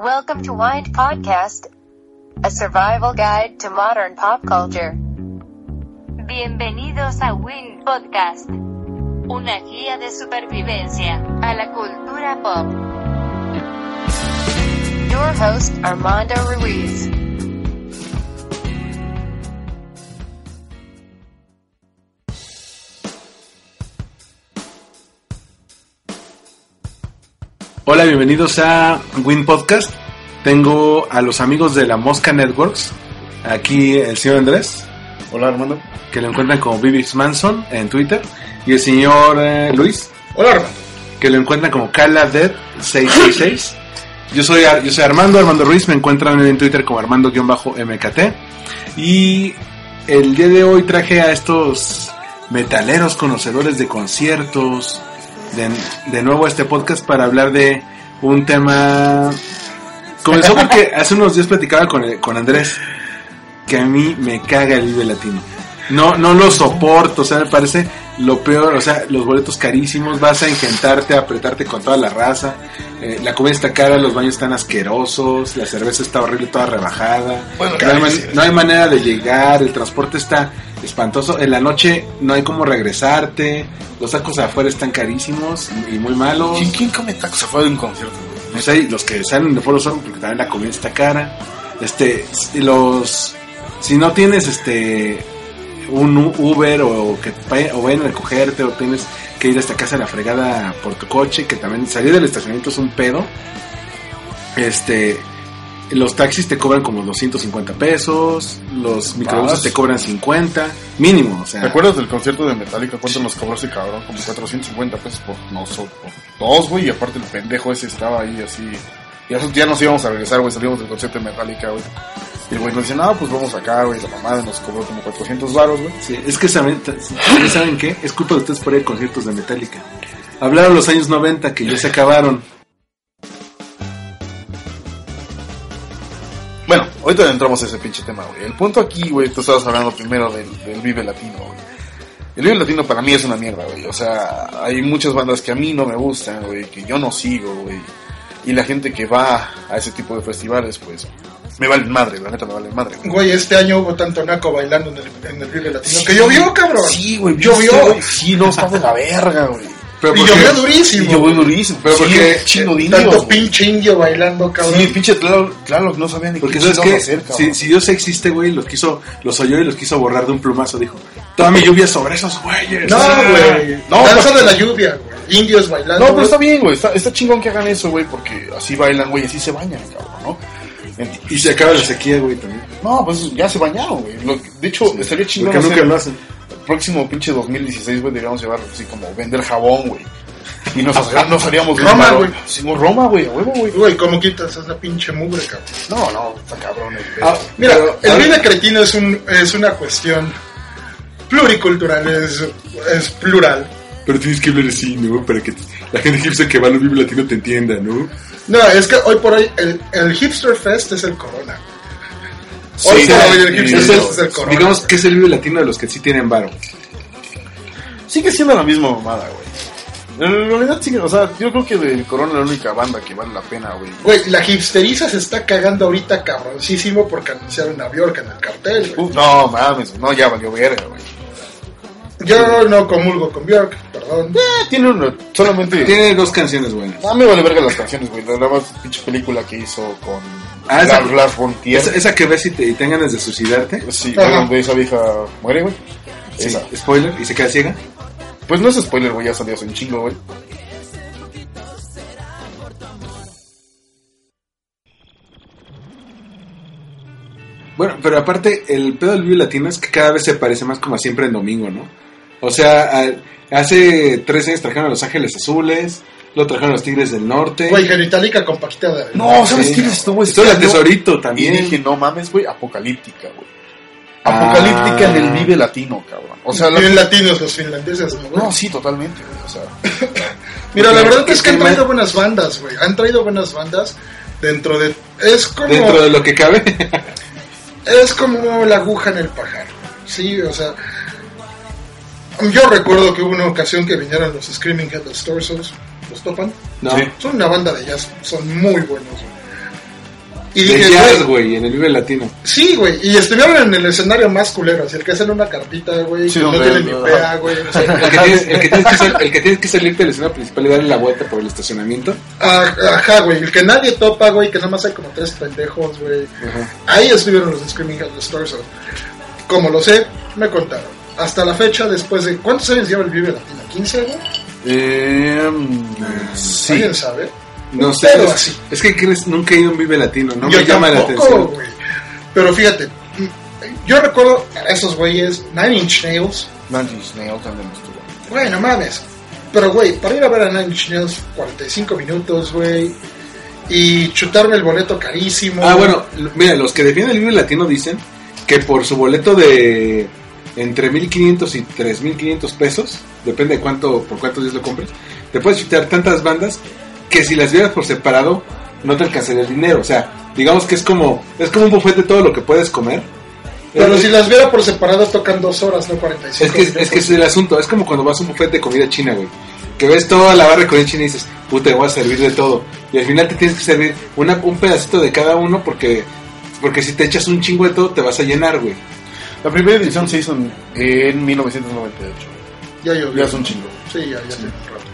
Welcome to Wind Podcast, a survival guide to modern pop culture. Bienvenidos a Win Podcast, una guía de supervivencia a la cultura pop. Your host, Armando Ruiz. Hola, bienvenidos a Win Podcast. Tengo a los amigos de la Mosca Networks. Aquí el señor Andrés, Hola Armando. que lo encuentran como Bibis Manson en Twitter. Y el señor eh, Luis, Hola Armando. que lo encuentran como CalaDead666. Yo soy, yo soy Armando, Armando Ruiz. Me encuentran en Twitter como Armando-MKT. Y el día de hoy traje a estos metaleros conocedores de conciertos de, de nuevo a este podcast para hablar de un tema. Comenzó porque hace unos días platicaba con, el- con Andrés que a mí me caga el Vive Latino. No, no lo soporto, o sea, me parece lo peor, o sea, los boletos carísimos, vas a engentarte, a apretarte con toda la raza, eh, la comida está cara, los baños están asquerosos, la cerveza está horrible, toda rebajada, Bueno, no, hay man- no hay manera de llegar, el transporte está espantoso, en la noche no hay cómo regresarte, los tacos afuera están carísimos y muy malos. ¿Quién, quién come tacos afuera de un concierto? No sé, los que salen de Foro Sol, porque también la comida está cara. Este, los, si no tienes este, un Uber o que o vayan a recogerte o tienes que ir hasta casa de la fregada por tu coche, que también salir del estacionamiento es un pedo. Este, los taxis te cobran como 250 pesos, los microbuses Vas. te cobran 50, mínimo, o sea. ¿Te acuerdas del concierto de Metallica? ¿Cuánto nos cobró ese cabrón? Como 450 pesos por nosotros. Por dos, güey. Y aparte el pendejo ese estaba ahí así. Y eso ya nos íbamos a regresar, güey. Salimos del concierto de Metallica, güey. Y el güey nos dice, no, pues vamos acá, güey. La mamada nos cobró como 400 baros, güey. Sí, es que saben, ¿saben qué? Es culpa de ustedes por ir a conciertos de Metallica. Hablaron los años 90 que ya se acabaron. Bueno, ahorita entramos a ese pinche tema, güey. El punto aquí, güey, tú estabas hablando primero del, del Vive Latino, güey. El Vive Latino para mí es una mierda, güey. O sea, hay muchas bandas que a mí no me gustan, güey, que yo no sigo, güey. Y la gente que va a ese tipo de festivales, pues, me vale madre, la neta me vale madre. güey. Güey, este año hubo tanto naco bailando en el, en el Vive Latino que llovió, cabrón. Sí, güey, Llovió. Sí, no, está de la verga, güey. Pero Y llovió durísimo. Y llovió durísimo. Pero sí, porque- de Tanto güey. pinche indio bailando, cabrón. Sí, pinche claro, claro, no sabían ni Porque qué sabes que hacer, si, cabrón. si Dios existe, güey, los quiso, los oyó y los quiso borrar de un plumazo, dijo. Toda mi lluvia sobre esos güeyes. No, Ah, güey. no, Danza pero- de la lluvia, güey. Indios bailando. No, pero güey. está bien, güey. Está, está chingón que hagan eso, güey, porque así bailan, güey, así se bañan, cabrón, Y se acaba la sequía, güey, también. No, pues ya se bañaron, güey. Lo- De hecho, estaría chingón. Porque nunca hacer- lo hacen. El próximo pinche 2016, güey, deberíamos llevar así como vender jabón, güey. Y nos, nos haríamos bien Roma, güey. Sí, Roma, güey, a huevo, güey. Güey, ¿cómo quitas esa pinche mugre, cabrón? No, no, está cabrón el pedo. Ah, Mira, Pero, el a ver- Vive Cretino es, un, es una cuestión pluricultural, es, es plural. Pero tienes que hablar así, ¿no? Para que la gente hipster que va a los Vive Latino te entienda, ¿no? No, es que hoy por hoy el, el Hipster Fest es el Corona. Hoy Sí, por hoy sí, el Hipster es Fest el- es el Corona. digamos que es el Vive Latino de los que sí tienen varo. Sigue siendo la misma mamada, güey. En realidad sigue, o sea, yo creo que del Corona la única banda que vale la pena, güey. Güey, la hipsteriza se está cagando ahorita cabroncísimo porque anunciaron a Bjork en el cartel, güey. No, mames, no, ya valió verga, güey. Yo no comulgo con Bjork, perdón. Eh, tiene uno, solamente... Tiene dos canciones buenas. A mí me vale verga las canciones, güey. La la más pinche película que hizo con Ah, esa- Lars, Lars von Trier. Esa, esa que ves y te, y te dan ganas de suicidarte. Sí, Ajá. donde esa vieja muere, güey. Sí, Esa. spoiler, y se queda ciega. Pues no es spoiler, güey, ya salió hace un chingo, güey. Bueno, pero aparte, el pedo del Vive Latino es que cada vez se parece más como a siempre en domingo, ¿no? O sea, a- hace tres años trajeron a Los Ángeles Azules, Lo trajeron los Tigres del Norte. Güey, Genitalica con Paquita de No, ¿sabes Sí. quién estuvo este Estuvo la año? Tesorito Y también. dije, no mames, güey, apocalíptica, güey. Ah. Apocalíptica en el Vive Latino, cabrón. O sea, la- Tienen latinos los finlandeses, ¿no, güey? no, sí, totalmente, güey. O sea, Mira, la verdad es que han que traído me- buenas bandas, güey. Han traído buenas bandas dentro de... Es como... Dentro de lo que cabe. Es como la aguja en el pajar. Sí, o sea... Yo recuerdo que hubo una ocasión que vinieron los Screaming Headless Torsos. ¿Los topan? no. Sí. Son una banda de jazz. Son muy buenos, güey. Y De dije, jazz, güey, en el Vive Latino. Sí, güey, y estuvieron en el escenario más culero, así el que hacen una carpita, güey, Sí, que no tiene ni pea, güey. o sea, El que, tienes, el, que tienes que sal- el que tienes que salir del escenario principal y darle la vuelta por el estacionamiento. ah, Ajá, güey, el que nadie topa, güey, que nada más hay como tres pendejos, güey. Ahí estuvieron los Screaming Headless Torsos. Como lo sé, me contaron. Hasta la fecha, después de... ¿Cuántos años lleva el Vive Latino? ¿15, güey? eh, sí. ¿Alguien sabe? No Un sé. Es, así. es que crees, nunca he ido a un Vive Latino, no yo me llama la atención. güey. Pero fíjate, yo recuerdo a esos güeyes, Nine Inch Nails, Nine Inch Nails también estuvo. Güey, no mames. Pero, güey, para ir a ver a Nine Inch Nails, 45 minutos, güey. Y chutarme el boleto carísimo. Ah, bueno, mira, los que defienden el Vive Latino dicen que por su boleto de entre 1500 y 3500 pesos, depende de cuánto, por cuántos días lo compres, te puedes chutar tantas bandas que si las vieras por separado no te alcanzaría el dinero. O sea, digamos que es como, es como un buffet de todo lo que puedes comer. Pero Es- si las viera por separado, tocan dos horas, no 45 Es que, es que es el asunto, es como cuando vas a un buffet de comida china, güey. Que ves toda la barra de comida china y dices, puta, voy a servir de todo. Y al final te tienes que servir una, un pedacito de cada uno porque, porque si te echas un chingo de todo te vas a llenar, güey. La primera edición se hizo en, en 1998. Ya llovió. Ya es un chingo. Sí, ya, ya tiene un rato.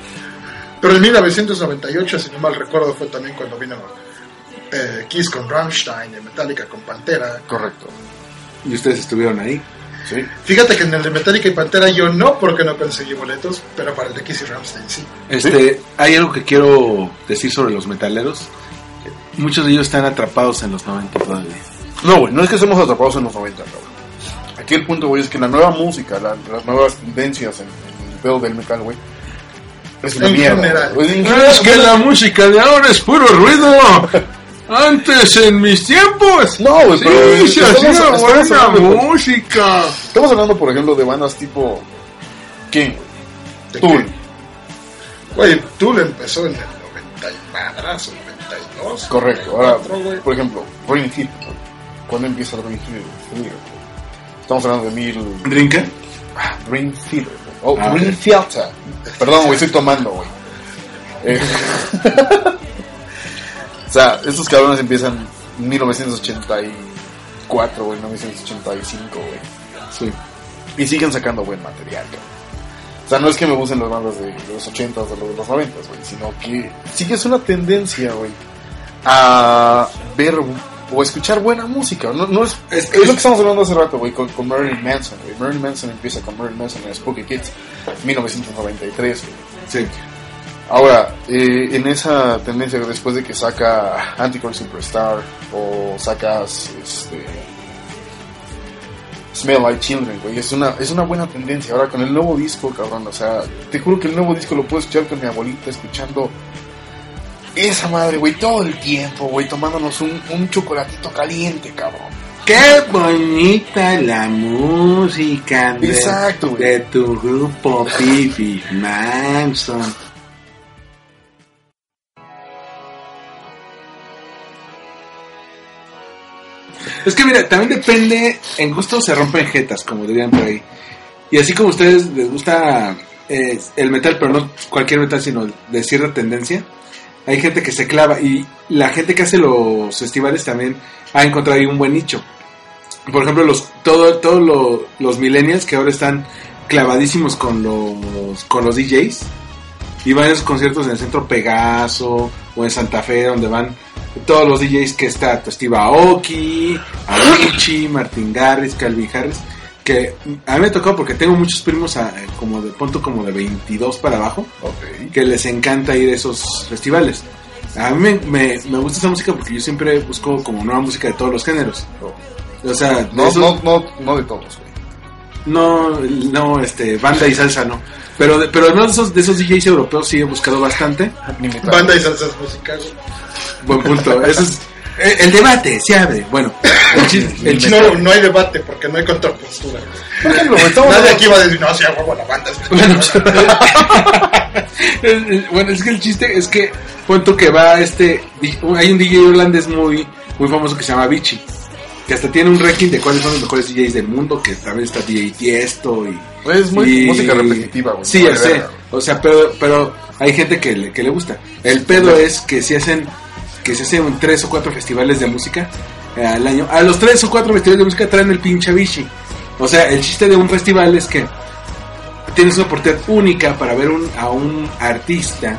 Pero en 1998, si no mal recuerdo, fue también cuando vino eh, Kiss con Rammstein, y Metallica con Pantera. Correcto. Y ustedes estuvieron ahí. Sí. Fíjate que en el de Metallica y Pantera yo no, porque no conseguí boletos, pero para el de Kiss y Rammstein sí. Este, hay algo que quiero decir sobre los metaleros. Muchos de ellos están atrapados en los 90 todavía. No, güey, no es que estemos atrapados en los 90, cabrón. Aquí el punto, güey, es que la nueva música, la- las nuevas tendencias en, en el pedo del metal, güey, es una En mierda. general. güey. En general, Es que la música de ahora es puro ruido. Antes, en mis tiempos, No, güey, pero sí, se estamos- hacía estamos buena hablando de- música. Estamos hablando, por ejemplo, de bandas tipo... ¿Quién? ¿De Tool. Güey, Tool empezó en el 90 y madrazo, 92. Correcto. Ahora, 94, güey. por ejemplo, Hill. güey. ¿Cuándo empieza Green Hill? güey? Estamos hablando de mil... ¿Drinka? Green Theater. güey. Oh, Ah, Green ok. Theater. Perdón, güey, estoy tomando, güey. Eh, o sea, estos cabrones empiezan en 1984, güey, 1985, güey. Sí. Y siguen sacando buen material, cabrón. O sea, no es que me gusten las bandas de los 80s o de los 90s, güey, sino que sigues una tendencia, güey, a ver o escuchar buena música. No, no es, Es lo que estamos hablando hace rato, güey, con, con Marilyn Manson, güey. Marilyn Manson empieza con Marilyn Manson en Spooky Kids, 1993, güey. Sí. Ahora, eh, en esa tendencia, después de que saca Anticor Superstar o sacas este, Smell Like Children, güey, es una, es una buena tendencia. Ahora con el nuevo disco, cabrón, o sea, te juro que el nuevo disco lo puedo escuchar con mi abuelita escuchando esa madre, güey, todo el tiempo, güey, tomándonos un, un chocolatito caliente, cabrón. Qué bonita la música de, Exacto, de tu grupo Fifi Manson. Es que mira, también depende, en gusto se rompen jetas, como dirían por ahí. Y así como a ustedes les gusta eh, el metal, pero no cualquier metal, sino de cierta tendencia, hay gente que se clava y la gente que hace los festivales también ha encontrado ahí un buen nicho. Por ejemplo, los todo, todos lo- los millennials que ahora están clavadísimos con los con los DJs y van a esos conciertos en el centro Pegaso o en Santa Fe donde van todos los DJs que está tu Steve Aoki, Avicii, Martin Garrix, Calvin Harris que a mí me tocó porque tengo muchos primos a- como de punto como de 22 para abajo que les encanta ir a esos festivales. A mí me, me- me gusta esa música porque yo siempre busco como nueva música de todos los géneros. O sea, de No, esos- no, no, no de todos, güey. no, no, este, banda y salsa no. Pero, de- pero además de esos, de esos DJs europeos sí he buscado bastante. Banda y salsas musicales. Buen punto. Ese es, el, el debate se abre. Bueno, el chiste, el chiste- No, no hay debate porque no hay contrapostura. Por ejemplo, estamos Nadie aquí va a decir, no, a huevo la banda. es Bueno, mexicana". el- el- bueno, es que el chiste es que punto que va este di- hay un DJ holandés muy muy famoso que se llama Vichy que hasta tiene un ranking de cuáles son los mejores DJs del mundo que también está DJ Tiesto y Es muy y- música repetitiva, güey. sí no sé o sea pero pero hay gente que le, que le gusta el pedo es que si hacen que se hacen tres o cuatro festivales de música eh, al año a los tres o cuatro festivales de música traen el pinche Vichy o sea el chiste de un festival es que tienes una oportunidad única para ver un, a un artista,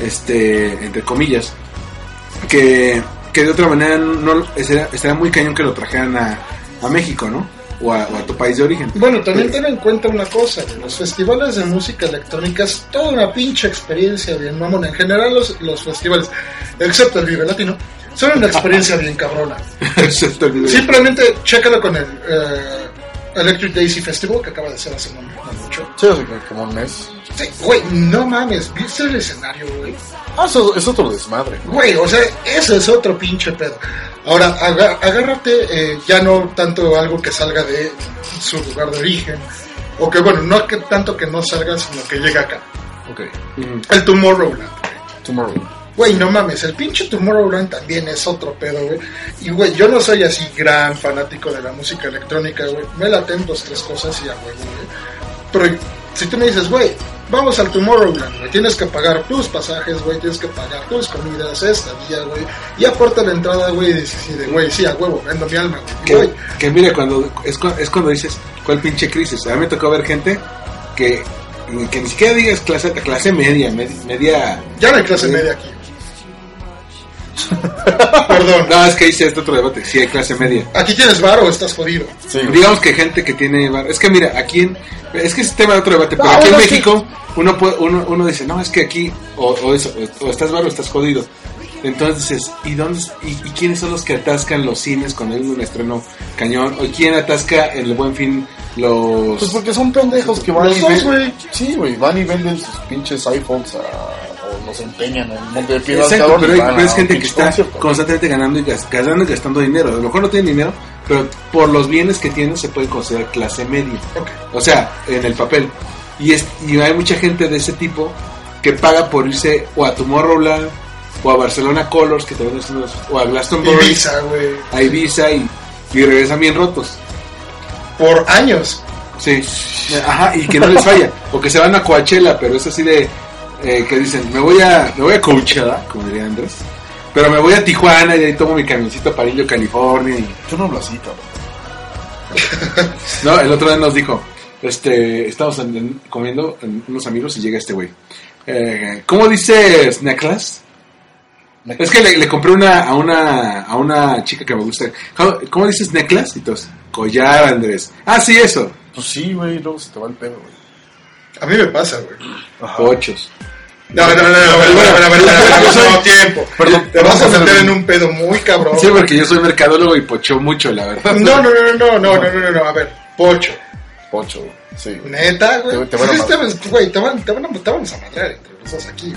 este, entre comillas, que, que de otra manera no estaría, estaría muy cañón que lo trajeran a, a México, ¿no? O a, o a tu país de origen. Bueno, también ten en cuenta una cosa, los festivales de música electrónica es toda una pinche experiencia bien mamona. En general los, los festivales, excepto el Vive Latino, son una experiencia bien cabrona. Excepto el video. Simplemente chécalo con el eh, Electric Daisy Festival que acaba de ser hace no, no mucho. Sí, hace como un mes. Sí, güey, no mames, ¿viste el escenario, güey? Ah, eso es otro desmadre. Güey, o sea, ese es otro pinche pedo. Ahora, agárrate eh, ya no tanto algo que salga de su lugar de origen, o que bueno, no que tanto que no salga, sino que llegue acá. Ok. Ujú. El Tomorrowland. Tomorrow. Güey, no mames, el pinche Tomorrowland también es otro pedo, güey. Y güey, yo no soy así gran fanático de la música electrónica, güey. Me laten dos, tres cosas y a huevo, güey. Pero si tú me dices, güey, vamos al Tomorrowland, güey, tienes que pagar tus pasajes, güey, tienes que pagar tus comidas, esta día, güey. Y aporta la entrada, güey, y dices, sí, de, güey, sí, a huevo, vendo mi alma, güey. Que, mira, cuando, es, es cuando dices, ¿cuál pinche crisis? A mí me tocó ver gente que, que ni siquiera digas clase, clase media, med- media... Ya no hay clase Sí. media aquí. Perdón. No, es que hice este otro debate, sí hay clase media. Aquí tienes bar o estás jodido. Sí. Digamos que gente que tiene bar- es que mira aquí en, es que es tema de otro debate pero No, aquí en que- México uno puede, uno, uno dice no es que aquí o, o eso o, o estás bar o estás jodido entonces y dónde y, y quiénes son los que atascan los cines cuando hay un estreno cañón o quién atasca en el buen fin los Pues porque son pendejos que van Los y dos, ven- güey. Sí, güey, van y venden sus pinches iPhones a, los empeñan en un monte de. Exacto, cabrón, pero, hay- pero es a gente que está concierto. constantemente ganando y gas- gastando y gastando dinero. A lo mejor no tiene dinero, pero por los bienes que tiene se puede considerar clase media. Ok. O sea, en el papel. Y, es, y hay mucha gente de ese tipo que paga por irse o a Tomorrowland o a Barcelona Colors, que también es unos- o a Glastonbury, Ibiza, güey. a Ibiza y, y regresan bien rotos. Por años. Sí, ajá, y que no les falla. O que se van a Coachella, pero es así de eh, que dicen, me voy a me voy a Coachella, como diría Andrés. Pero me voy a Tijuana y ahí tomo mi camioncito para Indio, California. Y... Yo no hablo así. No, el otro día nos dijo, este, estamos en- en- comiendo en unos amigos y llega este güey. Eh, ¿Cómo dices necklace? Es que le, le compré una a una a una chica que me gusta. ¿Cómo, dices necklace? Y todos, collar, Andrés. Ah, sí, eso. Pues sí, güey, luego se te va el pedo, güey. A mí me pasa, güey. Cochos. No, no, no, no, no, tiempo. Te vas a meter en un pedo muy cabrón. Sí, porque yo soy mercadólogo y pocho mucho, la verdad. No, no, no, no, no, no, no, no, a ver, pocho. Pocho, sí. Neta, güey. Te, van, a mandar entre los dos aquí.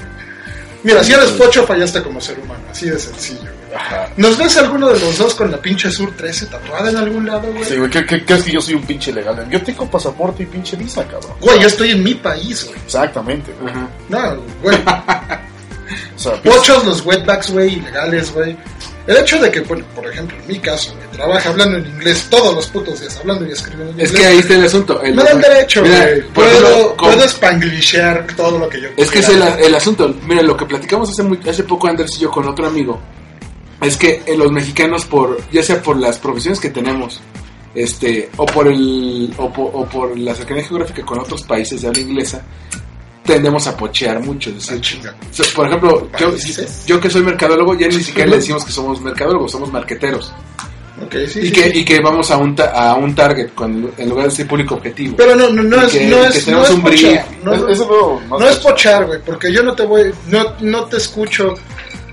Mira, si eres pocho, fallaste como ser humano, así de sencillo, güey. Ajá. ¿Nos ves alguno de los dos con la pinche Sur 13 tatuada en algún lado, güey? Sí, güey, ¿qué, qué, crees que yo soy un pinche legal? Yo tengo pasaporte y pinche visa, cabrón. Güey, yo estoy en mi país, güey. Exactamente, güey. Ajá. No, güey. O sea, Pochos, los wetbacks, güey, ilegales, güey. El hecho de que, por, por ejemplo, en mi caso, güey, trabaja hablando en inglés todos los putos días, hablando y escribiendo en Es inglés. que ahí está el asunto. El- Me dan derecho, Mira, güey. Puedo, con- puedo spanglishar todo lo que yo Es que es el, el asunto. Mira, lo que platicamos hace, muy- hace poco Andrés y yo con otro amigo es que eh, los mexicanos, por ya sea por las profesiones que tenemos, este, o por el, o por, o por la cercanía geográfica con otros países de habla inglesa, tendemos a pochear mucho. Es Ah, decir, por ejemplo, yo, que soy mercadólogo, ya ni siquiera le decimos que somos mercadólogos, somos marqueteros. Sí, y, sí, que, sí. y que vamos a un, ta- a un target con, en lugar de ser público objetivo. Pero no, no, no es, que- no que es, no tenemos es un brief. pochar. No, es- eso no más es pochar, güey, porque yo no te voy, no, no te escucho,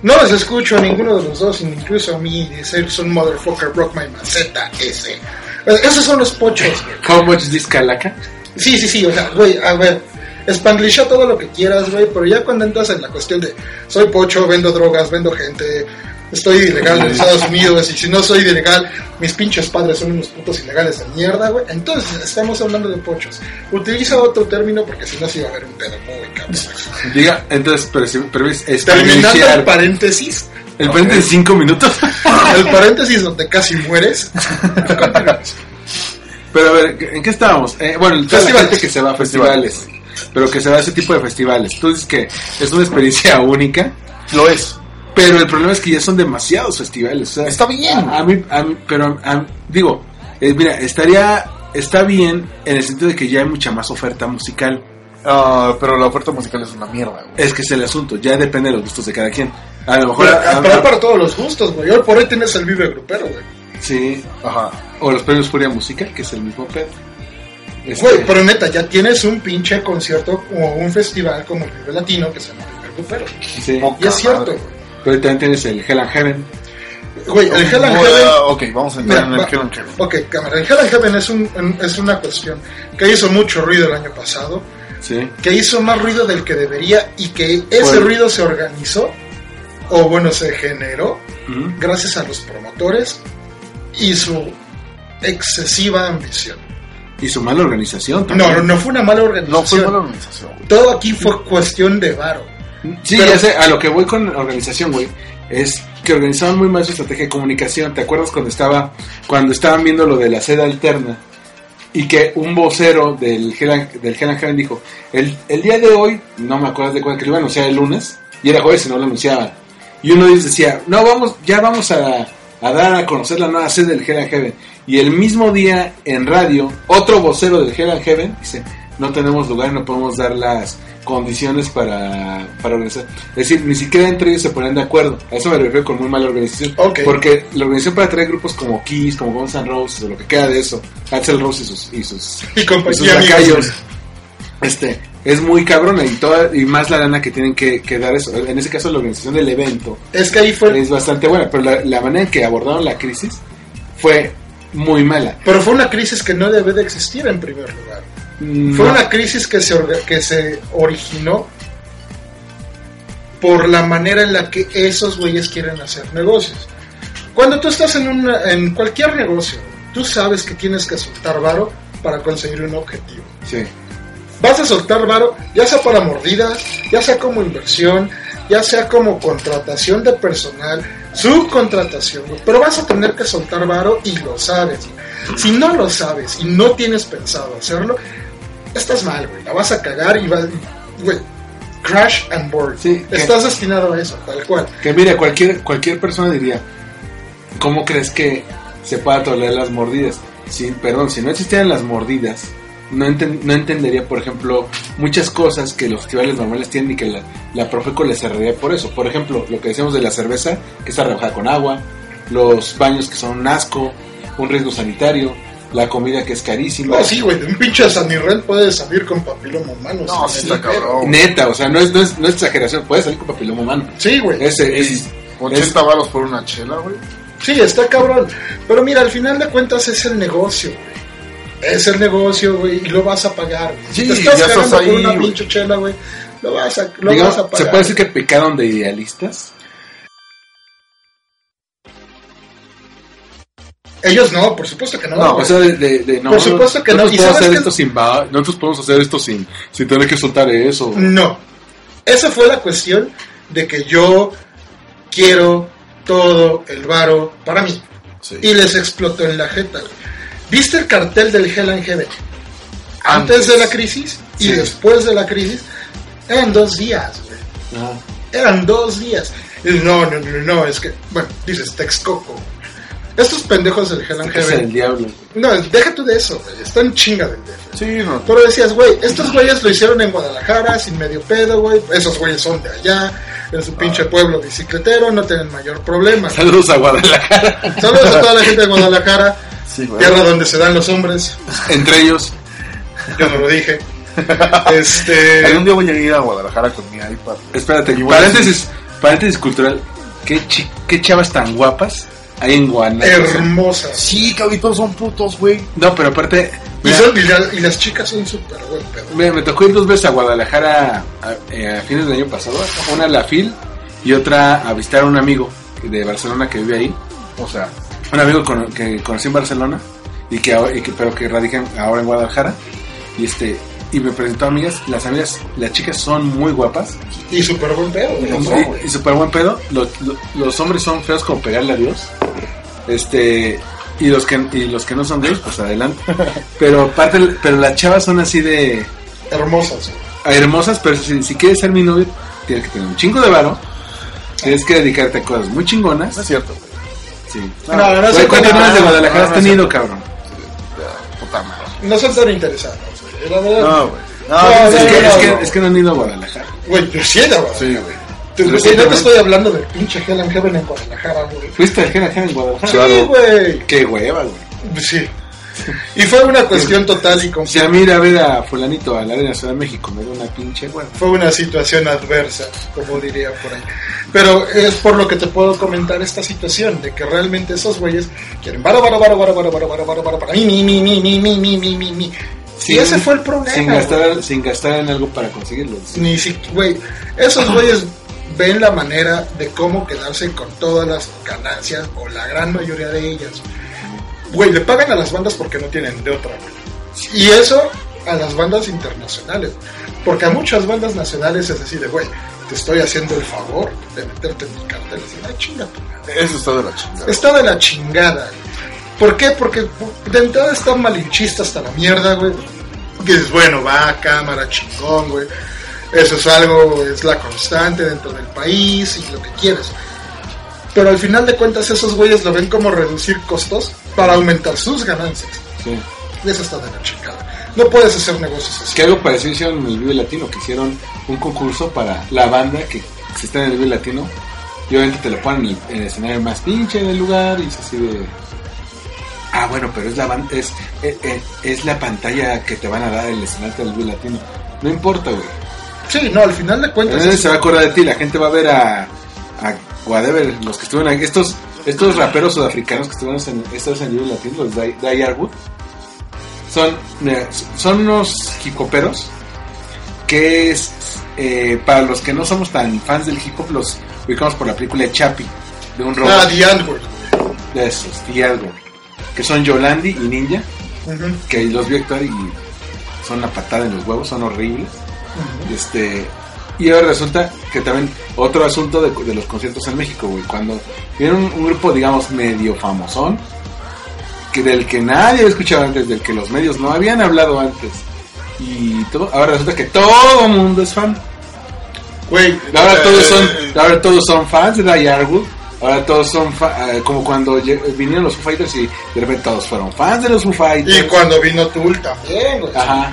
no les escucho a ninguno de los dos, incluso a mí, decir, son motherfucker, rock my maceta, ese. Esos son los pochos, güey. How much this calaca? Sí, sí, sí, o sea, güey, a ver, Spanglisha todo lo que quieras, güey, pero ya cuando entras en la cuestión de soy pocho, vendo drogas, vendo gente, estoy ilegal en Estados Unidos y si no soy ilegal, mis pinches padres son unos putos ilegales de mierda, güey. Entonces estamos hablando de pochos. Utiliza otro término porque si no se iba a ver un pedo muy cabrón. Diga, entonces, pero, si- pero es Terminando el paréntesis, El frente de 5 minutos. el paréntesis donde casi mueres. Pero a ver, ¿en qué estábamos? Eh, bueno, Festivales. gente que se va a festivales, pero que se va a ese tipo de festivales. Tú dices que es una experiencia única, Lo es. Pero el problema es que ya son demasiados festivales. o sea, Está bien. A, a mí, a mí- pero a- digo, eh, mira, estaría, está bien en el sentido de que ya hay mucha más oferta musical. Ah, pero la oferta musical es una mierda, güey. Es que es el asunto, ya depende de los gustos de cada quien. A lo mejor, Pero, a- para todos los gustos, güey. Hoy por hoy tienes el Vive Grupero, güey. sí, Ajá. o los premios Furia Musical, que es el mismo pedo. Este, Güey, pero neta, ya tienes un pinche concierto o un festival como el Vive Latino que se llama Vive Grupero. sí. Y es cierto, güey. Pero también tienes el Hell and Heaven. Güey, el Hell and Heaven. Ok, vamos a entrar Mira, en va- el Hell and Heaven. Ok, cámara. El Hell and Heaven es, un, es una cuestión que hizo mucho ruido el año pasado, Sí. que hizo más ruido del que debería y que ese Bueno. ruido se organizó, o bueno, se generó gracias a los promotores y su excesiva ambición. Y su mala organización también. no, no fue una mala organización. No fue mala organización. Todo aquí fue cuestión de varo. Sí, Pero- ya sé, a lo que voy con organización, güey, es que organizaban muy mal su estrategia de comunicación. ¿Te acuerdas cuando estaba cuando estaban viendo lo de la sede alterna? Y que un vocero del Hell and- del Heaven dijo, el, el día de hoy, no me acuerdo de cuándo, que lo iba a anunciar el lunes, y era jueves y no lo anunciaban. Y uno de ellos decía, no, vamos, ya vamos a, a dar a conocer la nueva sede del Hell and Heaven. Y el mismo día en radio, otro vocero del Hell and Heaven dice, no tenemos lugar, no podemos dar las condiciones para, para organizar. Es decir, ni siquiera entre ellos se ponen de acuerdo. A eso me refiero con muy mala organización. Ok. Porque la organización para traer grupos como Kiss, como Guns N' Roses, o lo que queda de eso, Axel Rose y sus, y sus, Y y compañía sus lacayos, este, es muy cabrona y toda, y más la lana que tienen que, que dar eso. En ese caso la organización del evento Es que ahí fue. es bastante buena, pero la, la manera en que abordaron la crisis fue muy mala. Pero fue una crisis que no debe de existir en primer lugar. Mm, Fue una crisis que se, que se originó por la manera en la que esos güeyes quieren hacer negocios. Cuando tú estás en, una, en cualquier negocio, tú sabes que tienes que soltar varo para conseguir un objetivo. Sí. Vas a soltar varo, ya sea para mordidas, ya sea como inversión, ya sea como contratación de personal, subcontratación, pero vas a tener que soltar varo y lo sabes. Si no lo sabes y no tienes pensado hacerlo, estás mal, güey. La vas a cagar y vas, güey, crash and burn. Sí, que- Estás destinado a eso, tal cual. Que mira, cualquier, cualquier persona diría, ¿cómo crees que se pueda tolerar las mordidas? Si, perdón, si no existieran las mordidas, no, enten- no entendería, por ejemplo, muchas cosas que los festivales normales tienen y que la, la Profeco les cerraría por eso. Por ejemplo, lo que decíamos de la cerveza, que está rebajada con agua, los baños que son un asco, un riesgo sanitario, la comida que es carísima. No, sí, güey, de un pinche Sanirren puede salir con papiloma humano. No, sí está cabrón. Neta, o sea, no es, no es, no es exageración, puede salir con papiloma humano. Sí, güey. Ese es, 80 varos por una chela, güey. Sí, está cabrón. Pero mira, al final de cuentas es el negocio, güey. Es el negocio, güey, y lo vas a pagar. güey. Si Sí, te estás ya estás cagando por ahí, una pinche chela, güey, lo vas a, lo digamos, vas a pagar. ¿se puede decir que pecaron de idealistas? Ellos no, por supuesto que no. No. O sea, de, de, no, Por supuesto que no. nosotros ¿Y podemos hacer qué? esto sin va- nosotros podemos hacer esto sin, sin tener que soltar eso. No. Esa fue la cuestión de que yo quiero todo el varo para mí. Sí. Y les explotó en la jeta. güey. ¿Viste el cartel del Hell and Heaven? Antes, Antes. de la crisis y Sí. después de la crisis, eran dos días, güey. Ah, Eran dos días. No, no, no, no, es que, bueno, dices Texcoco. Estos pendejos del Hell and es el diablo. No, deja tú de eso, güey. Están chinga del DF. Sí, no. Pero decías, güey, estos güeyes lo hicieron en Guadalajara sin medio pedo, güey. Esos güeyes son de allá, en su pinche pueblo bicicletero, no tienen mayor problema. Saludos a Guadalajara. Saludos a toda la gente de Guadalajara, Sí, güey. tierra donde se dan los hombres. Entre ellos, Yo no lo dije. Este. Algún día voy a ir a Guadalajara con mi iPad. espérate, a paréntesis, paréntesis cultural. ¿Qué, chi- qué chavas tan guapas en Guanajuato? Hermosas. Sí, cabrón, todos son putos, güey. No, pero aparte, Y, Mira. son- y la- y las chicas son súper buen pedo. Me, me tocó ir dos veces a Guadalajara a, eh, a fines del año pasado. Una a la FIL y otra a visitar a un amigo de Barcelona que vive ahí. O sea, Un amigo con- que conocí en Barcelona, y que, ahora- y que- pero que radica en- ahora en Guadalajara. Y este y me presentó amigas. Las amigas, las chicas son muy guapas Y súper buen pedo. y, y súper buen pedo. Los- los hombres son feos como pegarle a Dios. Este. Y los que y los que no son gays, pues adelante. Pero parte, pero las chavas son así de Hermosas. hermosas, pero si, si quieres ser mi novio, tienes que tener un chingo de varo. Tienes que dedicarte a cosas muy chingonas. no es cierto, güey. Sí. No, no es Güey, cierto. ¿Cuántas novias de Guadalajara no, has tenido, cabrón? Puta madre. No son tan interesados. güey. La verdad. No, güey. No, No, no, no, Es que, no, es, que, es que no han ido a Guadalajara. Güey, yo sí era, güey. Sí, güey. Güey, sí, no te estoy hablando del pinche Hell and Heaven en Guadalajara, güey. ¿Fuiste al Jera Jera en Guadalajara? Sí, Claro. güey. Qué hueva, güey. Sí. Y fue una cuestión total y Si completa. a mí ir a ver a fulanito a la Arena Ciudad de México me da una pinche hueva. Fue una situación adversa, como diría por ahí. Pero es por lo que te puedo comentar esta situación, de que realmente esos güeyes quieren varo, varo, varo, varo, varo, varo, varo, varo, varo, mí, mi, mi, mi, mi, mi, mi, mi, mi, mi. Y Sin- ese fue el problema. Sin gastar, sin gastar en algo para conseguirlo. Ni si, güey, esos güeyes ven la manera de cómo quedarse con todas las ganancias, o la gran mayoría de ellas. Güey, le pagan a las bandas porque no tienen de otra. Y eso a las bandas internacionales. Porque a muchas bandas nacionales es así de, güey, te estoy haciendo el favor de meterte en mi cartel. Y ay, chinga. Eso está de la chingada. Está de la chingada. ¿Por qué? Porque de entrada está malinchista hasta la mierda, güey. Que dices, bueno, va, cámara, chingón, güey. Eso es algo, es la constante dentro del país y lo que quieras. Pero al final de cuentas esos güeyes lo ven como reducir costos para aumentar sus ganancias. Sí. Y eso está de la chingada. No puedes hacer negocios así. Que algo parecido hicieron en el Vive Latino, que hicieron un concurso para la banda que se está en el Vive Latino. Y obviamente te lo ponen en el, en el escenario más pinche del lugar y es así de... Ah, bueno, pero es la, es, es, es- es la pantalla que te van a dar el escenario del Vive Latino. No importa, güey. Sí, no, al final de cuentas... Nadie es- se va a acordar de ti, la gente va a ver a, a whatever, los que estuvieron aquí, estos, estos raperos sudafricanos que estuvieron en estos en Latino, los Die, Die Arwood, son, son unos hip hoperos que es, eh, para los que no somos tan fans del hip hop, los ubicamos por la película de Chappie, de un robot Ah, The Antwoord. de esos, Arwood, que son Yolandi y Ninja, que los vi actuar y son una patada en los huevos, son horribles. Este, y ahora resulta que también otro asunto de, de los conciertos en México, güey, cuando viene un, un grupo, digamos, medio famosón, que del que nadie había escuchado antes, del que los medios no habían hablado antes, y todo, ahora resulta que todo el mundo es fan. Güey, Ahora Eh, todos son, eh, ahora todos son fans de Die Arwood. Ahora todos son fa- eh, como cuando vinieron los Foo Fighters y de repente todos fueron fans de los Foo Fighters. y cuando vino Tool también, güey. Ajá.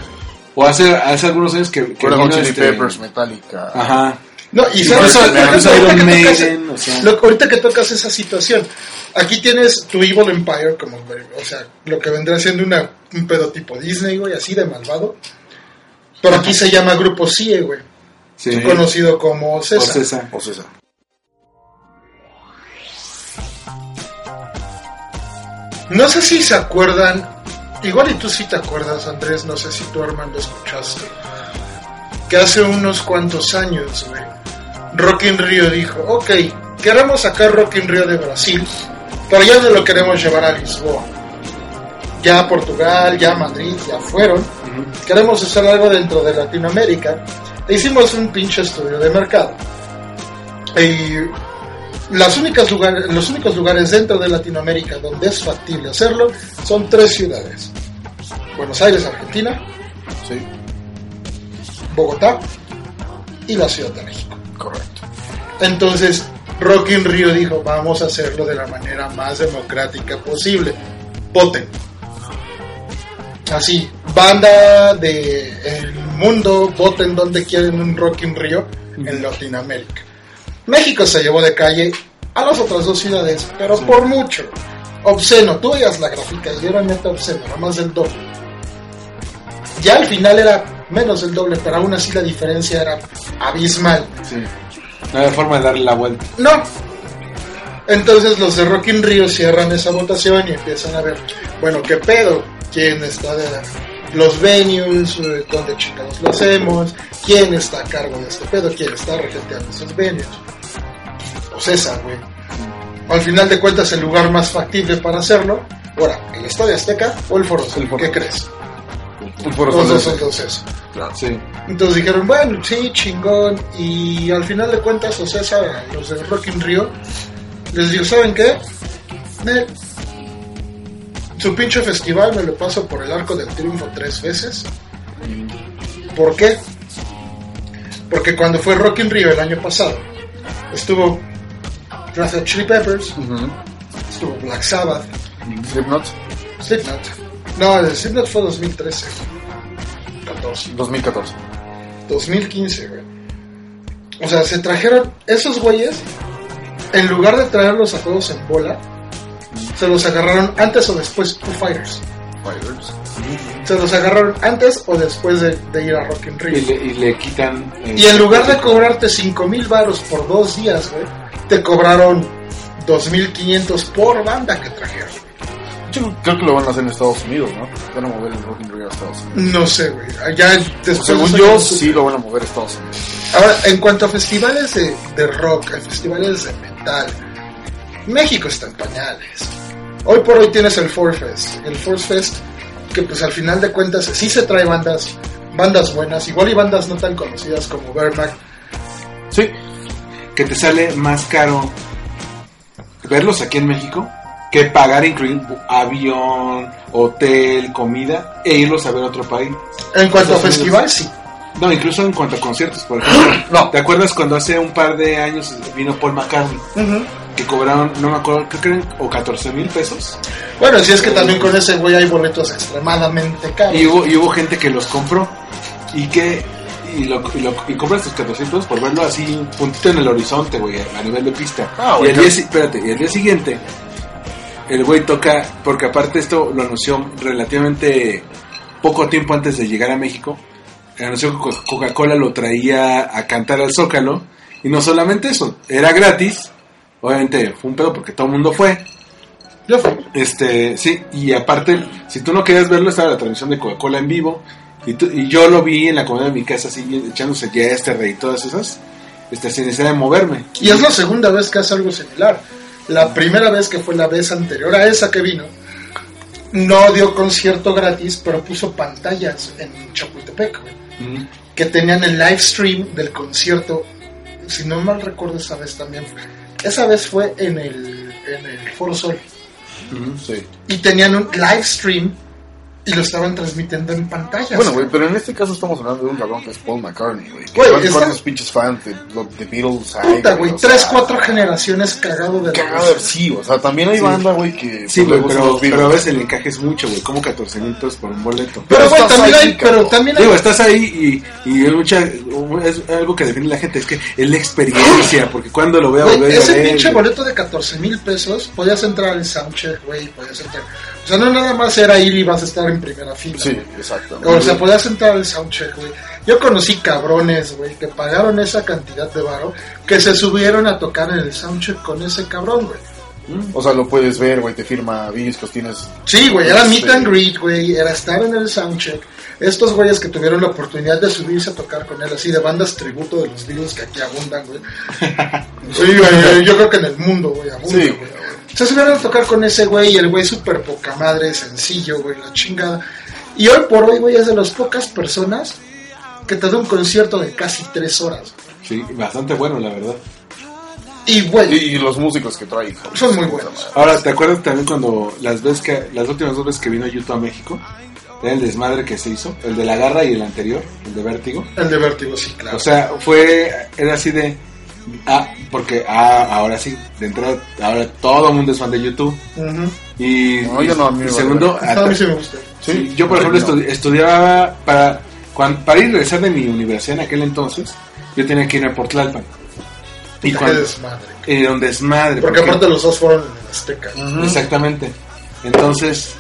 O hace, hace algunos años que, que vino Chili este- Peppers, Metallica. Ajá. No, y sabes ahorita, que tocas, Maiden, o sea. lo- ahorita que tocas esa situación, aquí tienes tu Evil Empire, como, güey, o sea, lo que vendrá siendo una, un pedo tipo Disney, güey, así de malvado. Pero aquí se llama Grupo CIE, güey, Sí. conocido como O César. César. O César. No sé si se acuerdan, igual y tú sí te acuerdas, Andrés, no sé si tú, Armando, escuchaste, que hace unos cuantos años, güey, Rock in Rio dijo, ok, queremos sacar Rock in Rio de Brasil, pero ya no lo queremos llevar a Lisboa. Ya a Portugal, ya a Madrid, ya fueron. Queremos hacer algo dentro de Latinoamérica. E hicimos un pinche estudio de mercado. Y las únicas lugares, los únicos lugares dentro de Latinoamérica donde es factible hacerlo son tres ciudades. Buenos Aires, Argentina, Sí, Bogotá y la Ciudad de México. correcto. Entonces, Rock in Rio dijo, vamos a hacerlo de la manera más democrática posible. Voten. Así, banda de el mundo, voten donde quieren un Rock in Rio en Latinoamérica. México se llevó de calle a las otras dos ciudades, pero por mucho. Obsceno, tú veías la gráfica y era neta obsceno, era más del doble. Ya al final era menos del doble, pero aún así la diferencia era abismal. Sí. No había forma de darle la vuelta. No. Entonces los de Rock in Rio cierran esa votación y empiezan a ver, bueno, ¿qué pedo? quién está de los venues, dónde chingados lo hacemos, quién está a cargo de este pedo, quién está regenteando esos venues. Pues esa, güey. Al final de cuentas, el lugar más factible para hacerlo, ahora, el Estadio Azteca o el Foro Sol, El ¿qué Sol. crees? Un foro dos eso. Sí. Entonces dijeron, bueno, sí, chingón. Y al final de cuentas, Ocesa, los de Rock in Rio, les digo, ¿saben qué? Ne- su pinche festival me lo paso por el arco del triunfo tres veces. ¿Por qué? Porque cuando fue Rock in Rio el año pasado, estuvo Red Hot Chili Peppers, Ujú. estuvo Black Sabbath, Slipknot, Slipknot. No, el Slipknot fue 2013. 14. 2014. 2015, güey. O sea, se trajeron esos güeyes, en lugar de traerlos a todos en bola, se los agarraron antes o después Foo Fighters. Fighters. Se los agarraron antes o después de, de ir a Rock in Y Rio. le, y le quitan. eh, Y en lugar de cobrarte 5 mil baros por dos días, güey, te cobraron 2.500 por banda que trajeron. Yo creo que lo van a hacer en Estados Unidos, ¿no? Van a mover el Rock in Rio a Estados Unidos. No sé, güey. Después Según yo, sí lo van a mover a Estados Unidos. Ahora, en cuanto a festivales de, de rock, a festivales de metal, México está en pañales. Hoy por hoy tienes el Force Fest. El Force Fest, que pues al final de cuentas sí se trae bandas, bandas buenas, igual y bandas no tan conocidas como Vermac. Sí. Que te sale más caro verlos aquí en México que pagar incluir avión, hotel, comida e irlos a ver a otro país. En cuanto a Estados festival, sí. No, incluso en cuanto a conciertos, por ejemplo. No. ¿Te acuerdas cuando hace un par de años vino Paul McCartney? Que cobraron, no me acuerdo, creo que eran o 14 mil pesos. Bueno, si es que también con ese güey hay boletos extremadamente caros. Y hubo, y hubo gente que los compró y que y, lo, y, lo- y compras tus 400 por verlo así un puntito en el horizonte, güey, a nivel de pista. Ah, y, al claro. día, espérate, y al día siguiente el güey toca, porque aparte esto lo anunció relativamente poco tiempo antes de llegar a México, anunció que Co- Coca-Cola lo traía a cantar al Zócalo y no solamente eso, era gratis, obviamente fue un pedo porque todo el mundo fue, Yo fui. este, sí, y aparte, si tú no querías verlo, estaba la transmisión de Coca-Cola en vivo. Y, tú- y yo lo vi en la comida de mi casa, así, echándose Yesterday y todas esas, este, sin necesidad de moverme. Y es la segunda vez que hace algo similar. La primera vez que fue la vez anterior a esa que vino, no dio concierto gratis, pero puso pantallas en Chapultepec, que tenían el live stream del concierto. Si no mal recuerdo, esa vez también. Esa vez fue en el, en el Foro Sol. Sí. Y tenían un live stream y lo estaban transmitiendo en pantallas. Bueno, güey, pero en este caso estamos hablando de un cabrón que es Paul McCartney, güey. Güey, ¿Cuántos, está- cuántos pinches fans de, de Beatles hay? Puta, güey, O sea, tres, cuatro generaciones cagado de la Cagado de sí, o sea, también hay Sí. banda, güey, que Sí, pues, güey, pero, pero a veces el encaje es mucho, güey, como 14 mil pesos por un boleto. Pero, güey, también ahí, hay, pero también hay Digo, estás ahí y, y es, mucha, es algo que define la gente, es que es la experiencia, porque cuando lo veo, Güey, volver a ese pinche boleto de 14 mil pesos, podías entrar al soundcheck, güey, podías entrar. O sea, no nada más era ir y vas a estar en primera fila. Sí, exacto. O sea, podías entrar al soundcheck, güey. Yo conocí cabrones, güey, que pagaron esa cantidad de varo, que se subieron a tocar en el soundcheck con ese cabrón, güey. O sea, lo puedes ver, güey, te firma discos, tienes... Sí, güey, era meet and greet, güey, era estar en el soundcheck. Estos güeyes que tuvieron la oportunidad de subirse a tocar con él, así de bandas tributo de los Beatles que aquí abundan, güey. Sí, güey, yo creo que en el mundo, güey, abundan, Sí, güey. Güey. Se subieron a tocar con ese güey y el güey súper poca madre, sencillo, güey, la chingada. Y hoy por hoy, güey, es de las pocas personas que te da un concierto de casi tres horas. Sí, bastante bueno, la verdad. Y, güey, Y, y los músicos que trae, hijo. son muy buenos. Ahora, ¿te acuerdas también cuando las veces que las últimas dos veces que vino YouTube a México? Era el desmadre que se hizo, el de la garra y el anterior, el de Vértigo. El de Vértigo, sí, claro. O sea, fue, era así de, ah, porque, ah, ahora sí, de entrada, ahora todo el mundo es fan de YouTube. Y, No, yo no, a y segundo, a mí sí me gusta. Sí, yo por ejemplo no. estudiaba para cuan- para ir a regresar de mi universidad en aquel entonces, yo tenía que irme por Tlalpan. Y cuando desmadre. era un desmadre. Porque aparte los dos fueron en Azteca. Exactamente. Entonces,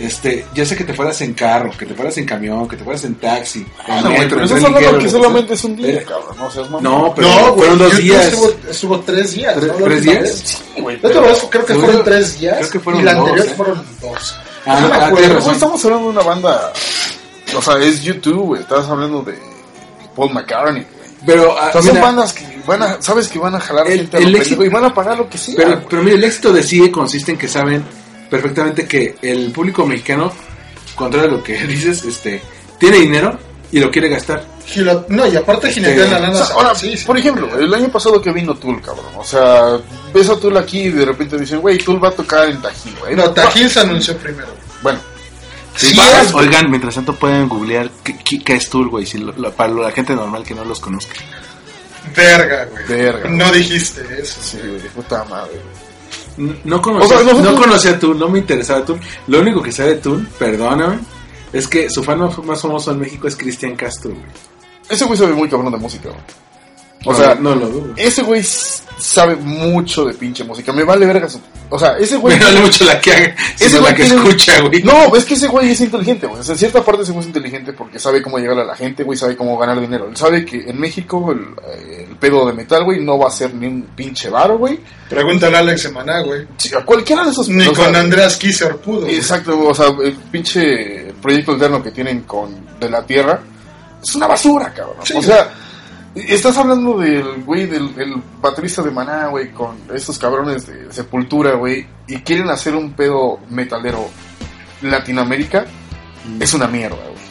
este, ya sé que te fueras en carro, que te fueras en camión, que te fueras en taxi, en Ah, güey, metro, pero hablando ligero, que solamente sea. es un día, cabrón, no seas mamón. No, pero No, güey, fueron dos días. Estuvo, estuvo tres días. Tres- ¿no? Tres días. Sí, güey, pero- vez creo que fueron tres días creo que fueron y la dos, anterior ¿eh? fueron dos. Ah, No me ah, Pero, razón. güey, estamos hablando de una banda. O sea, es YouTube, güey. Estás hablando de Paul McCartney, güey. Pero, ah, O sea, son mira, bandas que van a, sabes que van a jalar El- gente a el lo éxito- y van a pagar lo que sea. pero, pero mira, el éxito de Sigue consiste en que saben perfectamente que el público mexicano, contrario a lo que dices, este, tiene dinero y lo quiere gastar. Gilo- No, y aparte jinetean la O lana. sea, ahora, sí, sí. por ejemplo, el año pasado que vino Tool, cabrón. O sea, ves a Tool aquí y de repente dicen, güey, Tool va a tocar en Tajín, güey. No, Tajín se anunció primero. Bueno, Sí, Sí, vas, es- oigan, mientras tanto pueden googlear qué, qué- qué es Tool, güey, si lo- lo- para la gente normal que no los conozca. Verga, güey. Verga. No dijiste eso. sí, güey, puta madre. güey. No conocía, O sea, no conocía a Tool, no me interesaba Tool. Lo único que sabe de Tool, perdóname, es que su fan más más famoso en México es Cristian Castro, güey. Ese güey sabe muy cabrón de música, güey. O sea, no lo dudo. ese güey sabe mucho de pinche música. Me vale verga su... O sea, ese güey... Me vale mucho la que haga, Ese sino güey la que tiene- escucha, güey. No, es que ese güey es inteligente, güey. O sea, en cierta parte es inteligente porque sabe cómo llegar a la gente, güey, sabe cómo ganar dinero. Él sabe que en México el, eh, el pedo de metal, güey, no va a ser ni un pinche varo, güey. Pregúntale a Alex Semaná, güey. Sí, a cualquiera de esos... Ni o sea, con Andreas Kisser pudo. Exacto, o sea, el pinche proyecto alterno que tienen con De la Tierra es una basura, cabrón. Sí, o sea, estás hablando del güey, del el baterista de Maná, güey, con estos cabrones de Sepultura, güey, y quieren hacer un pedo metalero Latinoamérica, es una mierda, güey.